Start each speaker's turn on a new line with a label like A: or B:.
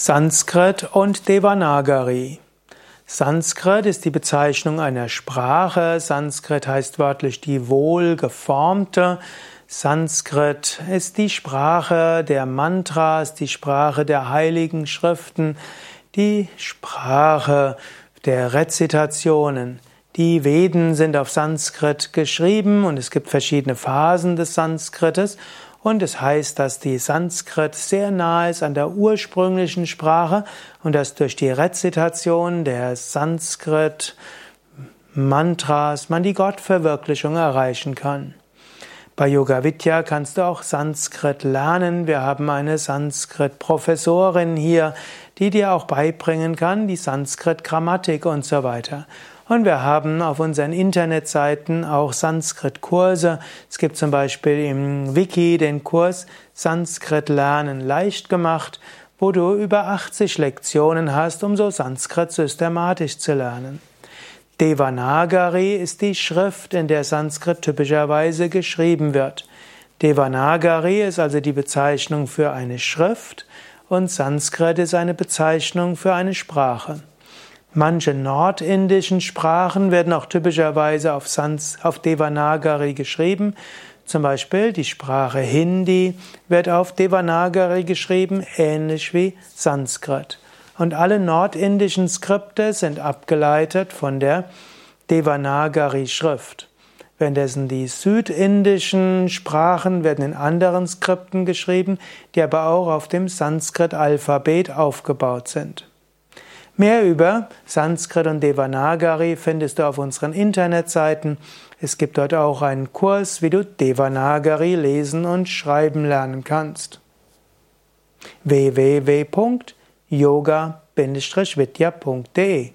A: Sanskrit und Devanagari. Sanskrit ist die Bezeichnung einer Sprache. Sanskrit heißt wörtlich die wohlgeformte. Sanskrit ist die Sprache der Mantras, die Sprache der heiligen Schriften, die Sprache der Rezitationen. Die Veden sind auf Sanskrit geschrieben und es gibt verschiedene Phasen des Sanskrites und es heißt, dass die Sanskrit sehr nah ist an der ursprünglichen Sprache und dass durch die Rezitation der Sanskrit Mantras man die Gottverwirklichung erreichen kann. Bei Yoga Vidya kannst du auch Sanskrit lernen. Wir haben eine Sanskrit-Professorin hier, die dir auch beibringen kann, die Sanskrit-Grammatik und so weiter. Und wir haben auf unseren Internetseiten auch Sanskrit-Kurse. Es gibt zum Beispiel im Wiki den Kurs Sanskrit lernen leicht gemacht, wo du über 80 Lektionen hast, um so Sanskrit systematisch zu lernen. Devanagari ist die Schrift, in der Sanskrit typischerweise geschrieben wird. Devanagari ist also die Bezeichnung für eine Schrift und Sanskrit ist eine Bezeichnung für eine Sprache. Manche nordindischen Sprachen werden auch typischerweise auf, Sans, auf Devanagari geschrieben. Zum Beispiel die Sprache Hindi wird auf Devanagari geschrieben, ähnlich wie Sanskrit. Und alle nordindischen Skripte sind abgeleitet von der Devanagari-Schrift. Währenddessen die südindischen Sprachen werden in anderen Skripten geschrieben, die aber auch auf dem Sanskrit-Alphabet aufgebaut sind. Mehr über Sanskrit und Devanagari findest du auf unseren Internetseiten. Es gibt dort auch einen Kurs, wie du Devanagari lesen und schreiben lernen kannst. www.yoga-vidya.de